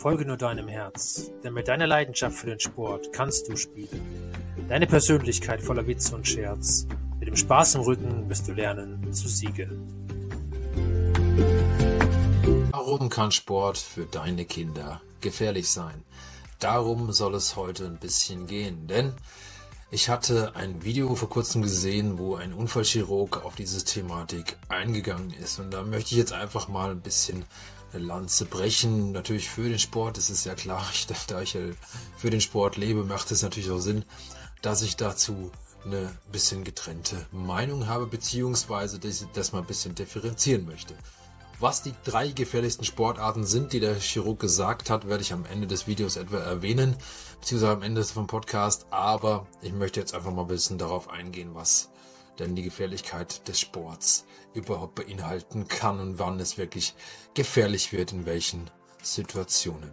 Folge nur deinem Herz, denn mit deiner Leidenschaft für den Sport kannst du spielen. Deine Persönlichkeit voller Witz und Scherz, mit dem Spaß im Rücken wirst du lernen zu siegen. Warum kann Sport für deine Kinder gefährlich sein? Darum soll es heute ein bisschen gehen, denn ich hatte ein Video vor kurzem gesehen, wo ein Unfallchirurg auf diese Thematik eingegangen ist. Und da möchte ich jetzt einfach mal ein bisschen eine Lanze brechen. Natürlich für den Sport, das ist ja klar. Ich, da ich für den Sport lebe, macht es natürlich auch Sinn, dass ich dazu eine bisschen getrennte Meinung habe, beziehungsweise dass ich das mal ein bisschen differenzieren möchte. Was die drei gefährlichsten Sportarten sind, die der Chirurg gesagt hat, werde ich am Ende des Videos etwa erwähnen, beziehungsweise am Ende vom Podcast. Aber ich möchte jetzt einfach mal ein bisschen darauf eingehen, was denn die Gefährlichkeit des Sports überhaupt beinhalten kann und wann es wirklich gefährlich wird, in welchen Situationen.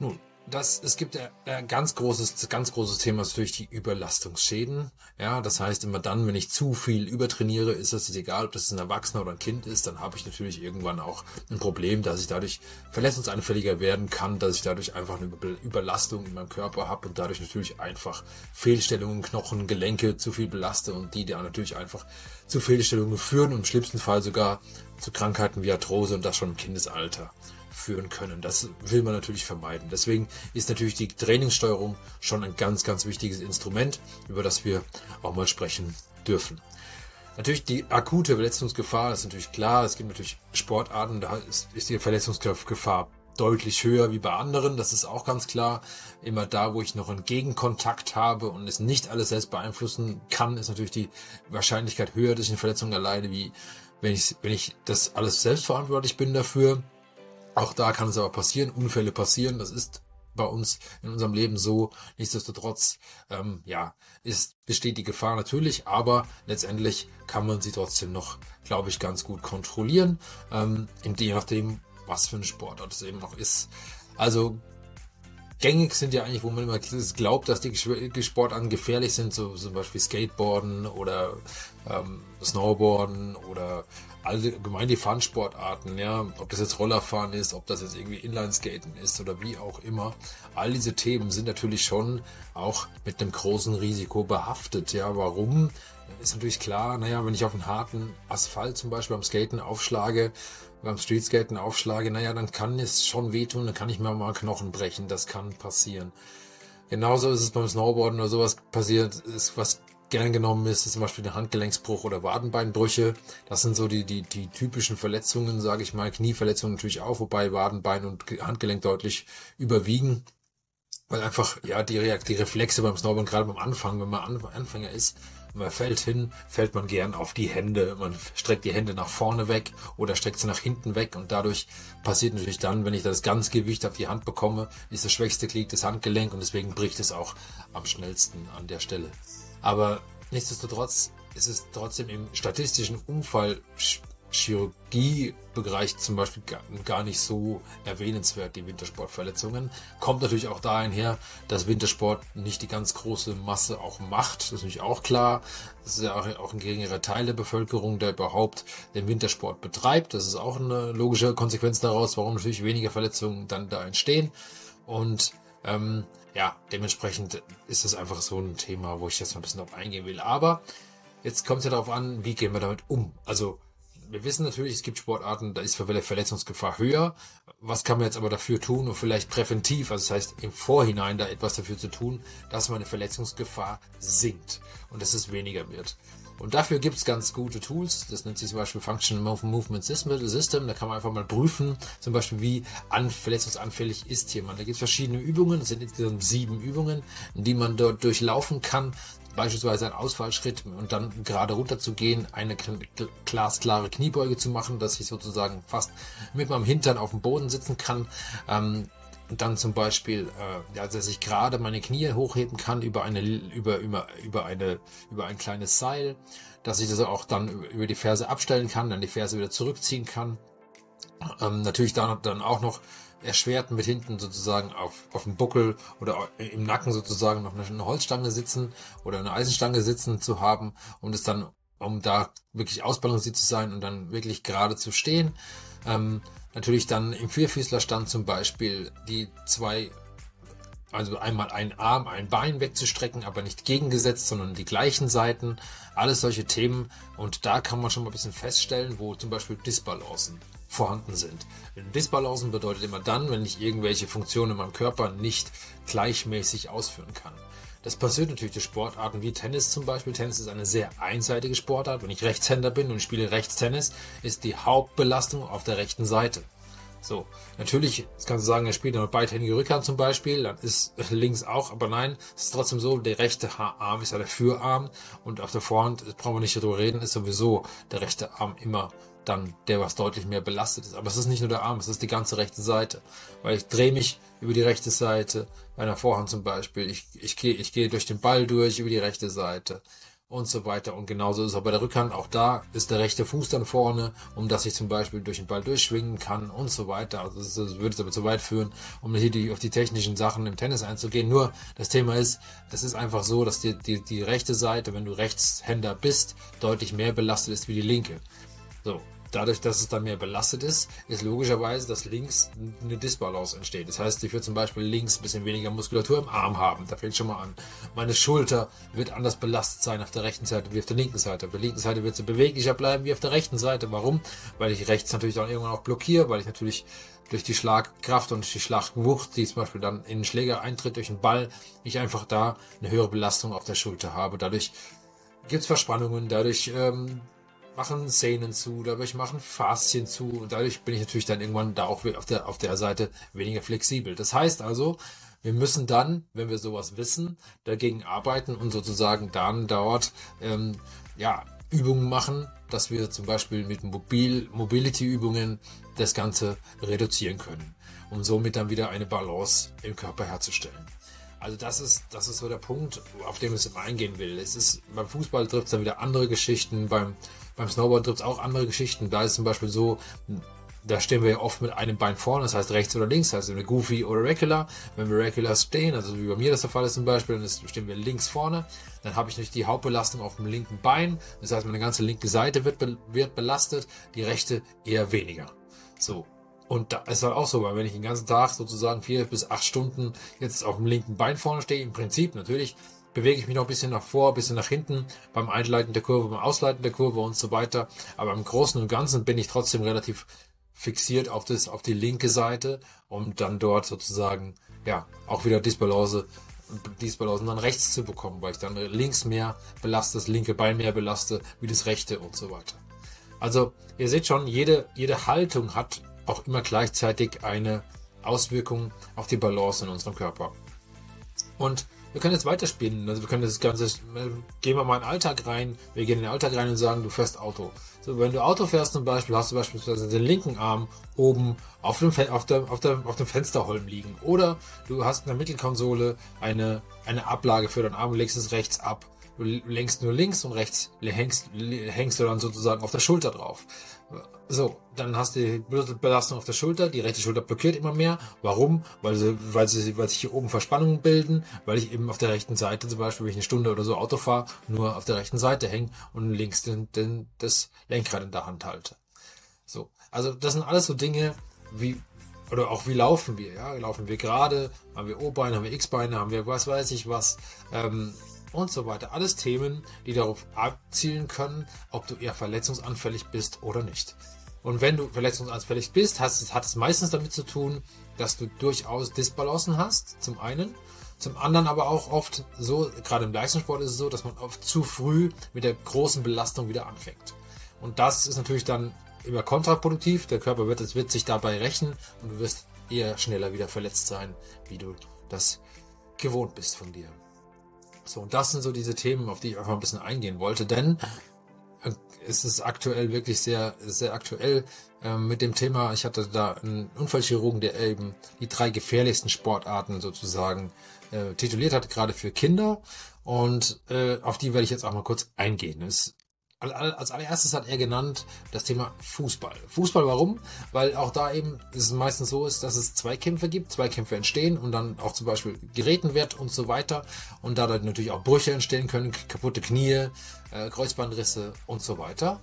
Nun, das, es gibt ein ganz großes, ganz großes Thema ist natürlich die Überlastungsschäden. Ja, das heißt immer dann, wenn ich zu viel übertrainiere, ist es egal, ob das ein Erwachsener oder ein Kind ist, dann habe ich natürlich irgendwann auch ein Problem, dass ich dadurch verletzungsanfälliger werden kann, dass ich dadurch einfach eine Überlastung in meinem Körper habe und dadurch natürlich einfach Fehlstellungen, Knochen, Gelenke zu viel belaste und die dann natürlich einfach zu Fehlstellungen führen und im schlimmsten Fall sogar zu Krankheiten wie Arthrose und das schon im Kindesalter führen können. Das will man natürlich vermeiden. Deswegen ist natürlich die Trainingssteuerung schon ein ganz, ganz wichtiges Instrument, über das wir auch mal sprechen dürfen. Natürlich die akute Verletzungsgefahr ist natürlich klar. Es gibt natürlich Sportarten, da ist, ist die Verletzungsgefahr deutlich höher wie bei anderen. Das ist auch ganz klar. Immer da, wo ich noch einen Gegenkontakt habe und es nicht alles selbst beeinflussen kann, ist natürlich die Wahrscheinlichkeit höher, dass ich eine Verletzung erleide, wie wenn ich, wenn ich das alles selbst verantwortlich bin dafür. Auch da kann es aber passieren, Unfälle passieren, das ist bei uns in unserem Leben so. Nichtsdestotrotz, ähm, ja, ist, besteht die Gefahr natürlich, aber letztendlich kann man sie trotzdem noch, glaube ich, ganz gut kontrollieren, ähm, je nachdem, was für ein Sportart es eben auch ist. Also gängig sind ja eigentlich, wo man immer glaubt, dass die Sportarten gefährlich sind, so zum Beispiel Skateboarden oder ähm, Snowboarden oder allgemein die Fun-Sportarten, ja, ob das jetzt Rollerfahren ist, ob das jetzt irgendwie Inlineskaten ist oder wie auch immer. All diese Themen sind natürlich schon auch mit einem großen Risiko behaftet. Ja, warum? Ist natürlich klar, naja, wenn ich auf einen harten Asphalt zum Beispiel beim Skaten aufschlage, beim Streetskaten aufschlage, naja, dann kann es schon wehtun, dann kann ich mir mal Knochen brechen, das kann passieren. Genauso ist es beim Snowboarden oder sowas passiert, ist was gern genommen ist, ist zum Beispiel der Handgelenksbruch oder Wadenbeinbrüche. Das sind so die, die, die typischen Verletzungen, sage ich mal. Knieverletzungen natürlich auch, wobei Wadenbein und Handgelenk deutlich überwiegen. Weil einfach, ja, die, die Reflexe beim Snowboarden, gerade beim Anfang, wenn man Anfänger ist, man fällt hin, fällt man gern auf die Hände. Man streckt die Hände nach vorne weg oder streckt sie nach hinten weg und dadurch passiert natürlich dann, wenn ich das ganze Gewicht auf die Hand bekomme, ist das schwächste Glied das Handgelenk und deswegen bricht es auch am schnellsten an der Stelle. Aber nichtsdestotrotz ist es trotzdem im statistischen Unfall Chirurgiebereich zum Beispiel gar nicht so erwähnenswert, die Wintersportverletzungen. Kommt natürlich auch dahin her, dass Wintersport nicht die ganz große Masse auch macht. Das ist natürlich auch klar. Das ist ja auch ein geringerer Teil der Bevölkerung, der überhaupt den Wintersport betreibt. Das ist auch eine logische Konsequenz daraus, warum natürlich weniger Verletzungen dann da entstehen. Und ähm, ja, dementsprechend ist das einfach so ein Thema, wo ich jetzt mal ein bisschen drauf eingehen will. Aber jetzt kommt es ja darauf an, wie gehen wir damit um? Also wir wissen natürlich, es gibt Sportarten, da ist Verletzungsgefahr höher. Was kann man jetzt aber dafür tun und vielleicht präventiv, also das heißt im Vorhinein da etwas dafür zu tun, dass meine Verletzungsgefahr sinkt und dass es weniger wird. Und dafür gibt es ganz gute Tools. Das nennt sich zum Beispiel Functional Movement System. Da kann man einfach mal prüfen, zum Beispiel, wie an, verletzungsanfällig ist jemand. Da gibt es verschiedene Übungen. Das sind insgesamt sieben Übungen, die man dort durchlaufen kann beispielsweise ein Ausfallschritt und dann gerade runter zu gehen, eine glasklare Kniebeuge zu machen, dass ich sozusagen fast mit meinem Hintern auf dem Boden sitzen kann. Ähm, und dann zum Beispiel, äh, ja, dass ich gerade meine Knie hochheben kann über eine, über, über, über eine, über ein kleines Seil, dass ich das auch dann über die Ferse abstellen kann, dann die Ferse wieder zurückziehen kann. Ähm, natürlich dann, dann auch noch erschwert mit hinten sozusagen auf, auf dem Buckel oder im Nacken sozusagen noch eine Holzstange sitzen oder eine Eisenstange sitzen zu haben, um das dann, um da wirklich ausbalanciert zu sein und dann wirklich gerade zu stehen. ähm, natürlich dann im Vierfüßlerstand zum Beispiel die zwei also einmal einen Arm, ein Bein wegzustrecken, aber nicht gegengesetzt, sondern die gleichen Seiten. Alles solche Themen. Und da kann man schon mal ein bisschen feststellen, wo zum Beispiel Disbalancen vorhanden sind. Disbalancen bedeutet immer dann, wenn ich irgendwelche Funktionen in meinem Körper nicht gleichmäßig ausführen kann. Das passiert natürlich durch Sportarten wie Tennis zum Beispiel. Tennis ist eine sehr einseitige Sportart. Wenn ich Rechtshänder bin und spiele Rechtstennis, ist die Hauptbelastung auf der rechten Seite. So, natürlich kannst du sagen, er spielt eine beidhändige Rückhand zum Beispiel, dann ist links auch, aber nein, es ist trotzdem so, der rechte Arm ist ja der Führarm und auf der Vorhand, brauchen wir nicht darüber reden, ist sowieso der rechte Arm immer dann der, was deutlich mehr belastet ist. Aber es ist nicht nur der Arm, es ist die ganze rechte Seite. Weil ich drehe mich über die rechte Seite, bei einer Vorhand zum Beispiel, ich, ich gehe ich gehe durch den Ball durch über die rechte Seite und so weiter. Und genauso ist es auch bei der Rückhand. Auch da ist der rechte Fuß dann vorne, um dass ich zum Beispiel durch den Ball durchschwingen kann und so weiter. Also das, das würde es aber zu weit führen, um hier die, auf die technischen Sachen im Tennis einzugehen. Nur das Thema ist, es ist einfach so, dass die, die, die rechte Seite, wenn du Rechtshänder bist, deutlich mehr belastet ist wie die linke. So, dadurch, dass es dann mehr belastet ist, ist logischerweise, dass links eine Disbalance entsteht. Das heißt, ich würde zum Beispiel links ein bisschen weniger Muskulatur im Arm haben. Da fängt schon mal an. Meine Schulter wird anders belastet sein auf der rechten Seite wie auf der linken Seite. Auf der linken Seite wird sie beweglicher bleiben wie auf der rechten Seite. Warum? Weil ich rechts natürlich dann irgendwann auch blockiere, weil ich natürlich durch die Schlagkraft und die Schlagwucht, die zum Beispiel dann in den Schläger eintritt durch den Ball, ich einfach da eine höhere Belastung auf der Schulter habe. Dadurch gibt es Verspannungen, dadurch ähm, machen Szenen zu, dadurch machen Faszien zu und dadurch bin ich natürlich dann irgendwann da auch auf der, auf der Seite weniger flexibel. Das heißt also, wir müssen dann, wenn wir sowas wissen, dagegen arbeiten und sozusagen dann dort ähm, ja, Übungen machen, dass wir zum Beispiel mit Mobil Mobility-Übungen das Ganze reduzieren können, um somit dann wieder eine Balance im Körper herzustellen. Also das ist, das ist so der Punkt, auf den ich eingehen will. Es ist, beim Fußball trifft es dann wieder andere Geschichten, beim beim Snowboard gibt es auch andere Geschichten. Da ist zum Beispiel so, da stehen wir ja oft mit einem Bein vorne, das heißt rechts oder links, das heißt eine Goofy oder Regular. Wenn wir Regular stehen, also wie bei mir das der Fall ist zum Beispiel, dann stehen wir links vorne, dann habe ich nicht die Hauptbelastung auf dem linken Bein, das heißt meine ganze linke Seite wird, wird belastet, die rechte eher weniger. So. Und da ist halt auch so, weil wenn ich den ganzen Tag sozusagen vier bis acht Stunden jetzt auf dem linken Bein vorne stehe, im Prinzip natürlich bewege ich mich noch ein bisschen nach vor, ein bisschen nach hinten beim Einleiten der Kurve, beim Ausleiten der Kurve und so weiter. Aber im Großen und Ganzen bin ich trotzdem relativ fixiert auf das, auf die linke Seite, um dann dort sozusagen, ja, auch wieder Disbalance, Disbalance dann rechts zu bekommen, weil ich dann links mehr belaste, das linke Bein mehr belaste, wie das rechte und so weiter. Also, ihr seht schon, jede, jede Haltung hat auch immer gleichzeitig eine Auswirkung auf die Balance in unserem Körper. Und wir können jetzt weiterspielen. Also wir können das Ganze, gehen wir mal in den Alltag rein. Wir gehen in den Alltag rein und sagen, du fährst Auto. So, wenn du Auto fährst zum Beispiel, hast du beispielsweise den linken Arm oben auf dem, auf der, auf der, auf dem Fensterholm liegen. Oder du hast in der Mittelkonsole eine, eine Ablage für deinen Arm und legst es rechts ab. Du lenkst nur links und rechts hängst, hängst du dann sozusagen auf der Schulter drauf. So, dann hast du die Belastung auf der Schulter, die rechte Schulter blockiert immer mehr. Warum? Weil, sie, weil, sie, weil sich hier oben Verspannungen bilden, weil ich eben auf der rechten Seite, zum Beispiel, wenn ich eine Stunde oder so Auto fahre, nur auf der rechten Seite hänge und links den, den, das Lenkrad in der Hand halte. So, also das sind alles so Dinge, wie, oder auch wie laufen wir, ja, laufen wir gerade, haben wir O-Beine, haben wir X-Beine, haben wir was weiß ich was, ähm, und so weiter. Alles Themen, die darauf abzielen können, ob du eher verletzungsanfällig bist oder nicht. Und wenn du verletzungsanfällig bist, hat es, hat es meistens damit zu tun, dass du durchaus Disbalancen hast, zum einen. Zum anderen aber auch oft so, gerade im Leistungssport ist es so, dass man oft zu früh mit der großen Belastung wieder anfängt. Und das ist natürlich dann immer kontraproduktiv. Der Körper wird, wird sich dabei rächen und du wirst eher schneller wieder verletzt sein, wie du das gewohnt bist von dir. So, und das sind so diese Themen, auf die ich einfach ein bisschen eingehen wollte, denn äh, es ist aktuell wirklich sehr, sehr aktuell äh, mit dem Thema. Ich hatte da einen Unfallchirurgen, der eben die drei gefährlichsten Sportarten sozusagen äh, tituliert hat, gerade für Kinder. Und äh, auf die werde ich jetzt auch mal kurz eingehen. Es als allererstes hat er genannt das Thema Fußball. Fußball warum? Weil auch da eben es meistens so ist, dass es Zweikämpfe gibt, Zweikämpfe entstehen und dann auch zum Beispiel geräten wird und so weiter. Und da dann natürlich auch Brüche entstehen können, kaputte Knie, äh, Kreuzbandrisse und so weiter.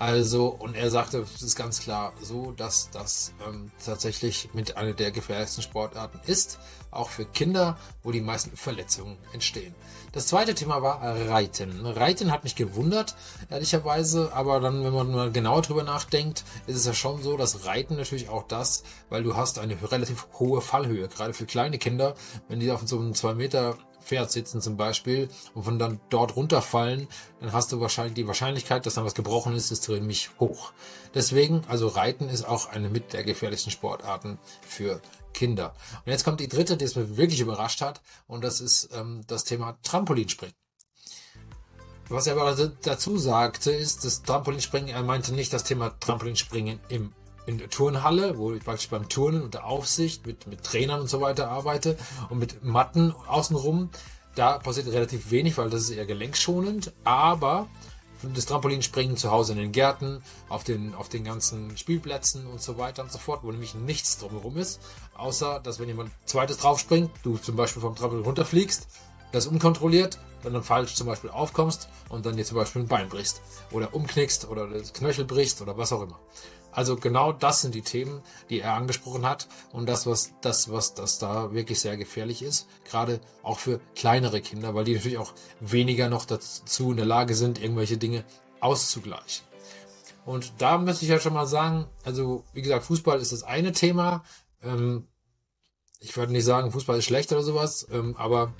Also, und er sagte, es ist ganz klar so, dass das ähm, tatsächlich mit einer der gefährlichsten Sportarten ist, auch für Kinder, wo die meisten Verletzungen entstehen. Das zweite Thema war Reiten. Reiten hat mich gewundert, ehrlicherweise, aber dann, wenn man mal genauer drüber nachdenkt, ist es ja schon so, dass Reiten natürlich auch das, weil du hast eine relativ hohe Fallhöhe, gerade für kleine Kinder, wenn die auf so einem 2 Meter Pferd sitzen zum Beispiel und von dann dort runterfallen, dann hast du wahrscheinlich die Wahrscheinlichkeit, dass dann was gebrochen ist, ist ziemlich hoch. Deswegen, also Reiten ist auch eine mit der gefährlichsten Sportarten für Kinder. Und jetzt kommt die dritte, die es mir wirklich überrascht hat, und das ist ähm, das Thema Trampolinspringen. Was er aber dazu sagte, ist, dass Trampolinspringen, er meinte nicht das Thema Trampolinspringen im in der Turnhalle, wo ich praktisch beim Turnen unter Aufsicht mit, mit Trainern und so weiter arbeite und mit Matten außenrum. Da passiert relativ wenig, weil das ist eher gelenkschonend, aber das Trampolinspringen zu Hause in den Gärten, auf den, auf den ganzen Spielplätzen und so weiter und so fort, wo nämlich nichts drumherum ist, außer dass wenn jemand zweites draufspringt, du zum Beispiel vom Trampolin runterfliegst, das unkontrolliert, dann, dann falsch zum Beispiel aufkommst und dann dir zum Beispiel ein Bein brichst oder umknickst oder das Knöchel brichst oder was auch immer. Also genau das sind die Themen, die er angesprochen hat und das, was das, was das da wirklich sehr gefährlich ist, gerade auch für kleinere Kinder, weil die natürlich auch weniger noch dazu in der Lage sind, irgendwelche Dinge auszugleichen. Und da möchte ich ja schon mal sagen, also wie gesagt, Fußball ist das eine Thema. Ähm, ich würde nicht sagen, Fußball ist schlecht oder sowas, ähm, aber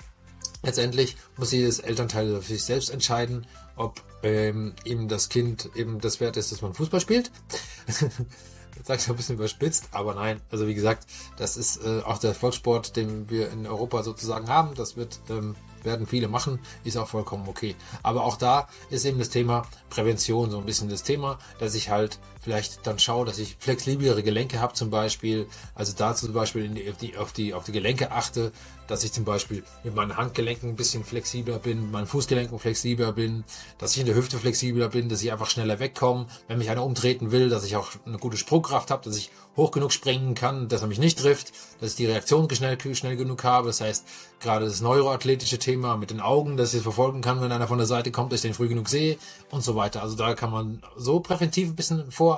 letztendlich muss jedes Elternteil für sich selbst entscheiden, ob ähm, ihm das Kind eben das wert ist, dass man Fußball spielt. das sage ich ein bisschen überspitzt, aber nein, also wie gesagt, das ist äh, auch der Volkssport, den wir in Europa sozusagen haben. Das wird ähm, werden viele machen, ist auch vollkommen okay. Aber auch da ist eben das Thema Prävention so ein bisschen das Thema, dass ich halt vielleicht dann schaue, dass ich flexiblere Gelenke habe zum Beispiel. Also dazu zum Beispiel auf, die, auf, die, auf die Gelenke achte, dass ich zum Beispiel mit meinen Handgelenken ein bisschen flexibler bin, mit meinen Fußgelenken flexibler bin, dass ich in der Hüfte flexibler bin, dass ich einfach schneller wegkomme, wenn mich einer umtreten will, dass ich auch eine gute Sprungkraft habe, dass ich hoch genug springen kann, dass er mich nicht trifft, dass ich die Reaktion schnell, schnell genug habe. Das heißt, gerade das neuroathletische Thema mit den Augen, dass ich verfolgen kann, wenn einer von der Seite kommt, dass ich den früh genug sehe und so weiter. Also da kann man so präventiv ein bisschen vor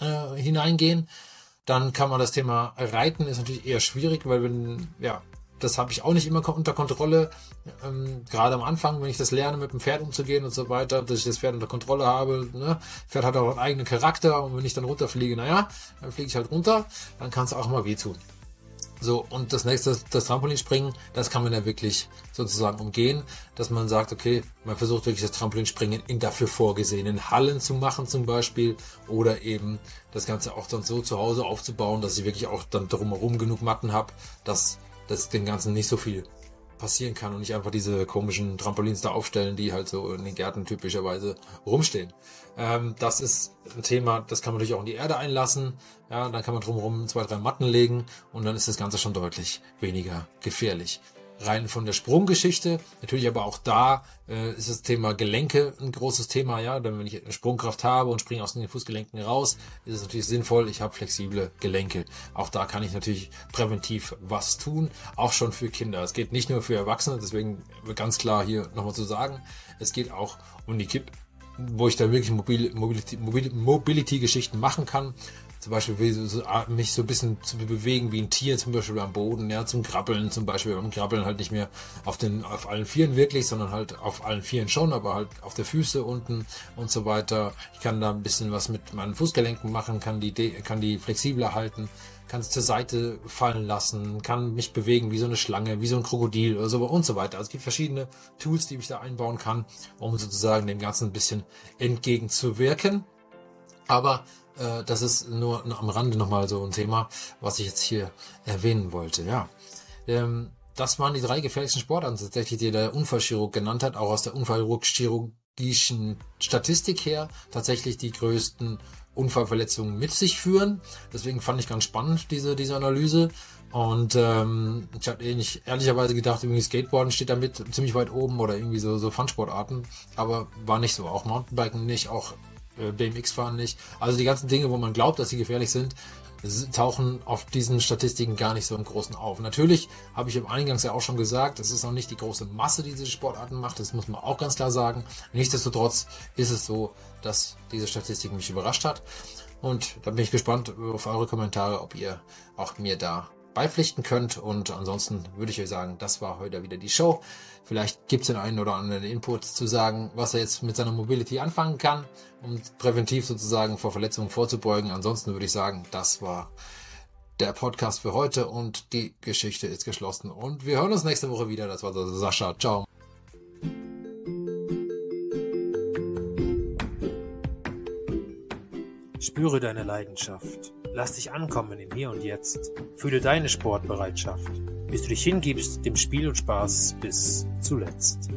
äh, hineingehen. Dann kann man das Thema Reiten ist natürlich eher schwierig, weil wenn, ja, das habe ich auch nicht immer unter Kontrolle. Ähm, gerade am Anfang, wenn ich das lerne, mit dem Pferd umzugehen und so weiter, dass ich das Pferd unter Kontrolle habe. Ne? Pferd hat auch einen eigenen Charakter und wenn ich dann runterfliege, naja, dann fliege ich halt runter, dann kann es auch mal wehtun. So, und das nächste, das Trampolinspringen, das kann man ja wirklich sozusagen umgehen, dass man sagt, okay, man versucht wirklich das Trampolinspringen in dafür vorgesehenen Hallen zu machen zum Beispiel oder eben das Ganze auch dann so zu Hause aufzubauen, dass ich wirklich auch dann drumherum genug Matten habe, dass dass dem Ganzen nicht so viel passieren kann und nicht einfach diese komischen Trampolins da aufstellen, die halt so in den Gärten typischerweise rumstehen. Ähm, das ist ein Thema, das kann man natürlich auch in die Erde einlassen. Ja, dann kann man drumherum zwei, drei Matten legen und dann ist das Ganze schon deutlich weniger gefährlich rein von der Sprunggeschichte. Natürlich aber auch da äh, ist das Thema Gelenke ein großes Thema. Ja, denn wenn ich eine Sprungkraft habe und springe aus den Fußgelenken raus, ist es natürlich sinnvoll. Ich habe flexible Gelenke. Auch da kann ich natürlich präventiv was tun, auch schon für Kinder. Es geht nicht nur für Erwachsene, deswegen ganz klar hier nochmal zu sagen, es geht auch um die Kipp wo ich da wirklich Mobility-Geschichten Mobility machen kann zum Beispiel so, mich so ein bisschen zu bewegen wie ein Tier, zum Beispiel am Boden, ja, zum Krabbeln zum Beispiel, beim Krabbeln halt nicht mehr auf den, auf allen Vieren wirklich, sondern halt auf allen Vieren schon, aber halt auf der Füße unten und so weiter. Ich kann da ein bisschen was mit meinen Fußgelenken machen, kann die, kann die flexibler halten, kann es zur Seite fallen lassen, kann mich bewegen wie so eine Schlange, wie so ein Krokodil oder so und so weiter. Also es gibt verschiedene Tools, die ich da einbauen kann, um sozusagen dem Ganzen ein bisschen entgegenzuwirken. Aber äh, das ist nur am Rande nochmal so ein Thema, was ich jetzt hier erwähnen wollte. Ja, ähm, das waren die drei gefährlichsten Sportarten tatsächlich, die der Unfallchirurg genannt hat, auch aus der unfallchirurgischen Statistik her tatsächlich die größten Unfallverletzungen mit sich führen. Deswegen fand ich ganz spannend diese, diese Analyse. Und ähm, ich hatte ähnlich, ehrlicherweise gedacht, irgendwie Skateboarden steht damit ziemlich weit oben oder irgendwie so, so Fun-Sportarten. Aber war nicht so. Auch Mountainbiken nicht, auch BMX-Fahren nicht. Also die ganzen Dinge, wo man glaubt, dass sie gefährlich sind, tauchen auf diesen Statistiken gar nicht so im Großen auf. Natürlich habe ich im Eingangs ja auch schon gesagt, es ist noch nicht die große Masse, die diese Sportarten macht, das muss man auch ganz klar sagen. Nichtsdestotrotz ist es so, dass diese Statistik mich überrascht hat. Und da bin ich gespannt auf eure Kommentare, ob ihr auch mir da beipflichten könnt. Und ansonsten würde ich euch sagen, das war heute wieder die Show. Vielleicht gibt es den einen oder anderen Input zu sagen, was er jetzt mit seiner Mobility anfangen kann, um präventiv sozusagen vor Verletzungen vorzubeugen. Ansonsten würde ich sagen, das war der Podcast für heute und die Geschichte ist geschlossen. Und wir hören uns nächste Woche wieder. Das war Sascha. Ciao. Spüre deine Leidenschaft. Lass dich ankommen im Hier und Jetzt. Fühle deine Sportbereitschaft, bis du dich hingibst dem Spiel und Spaß bis zuletzt.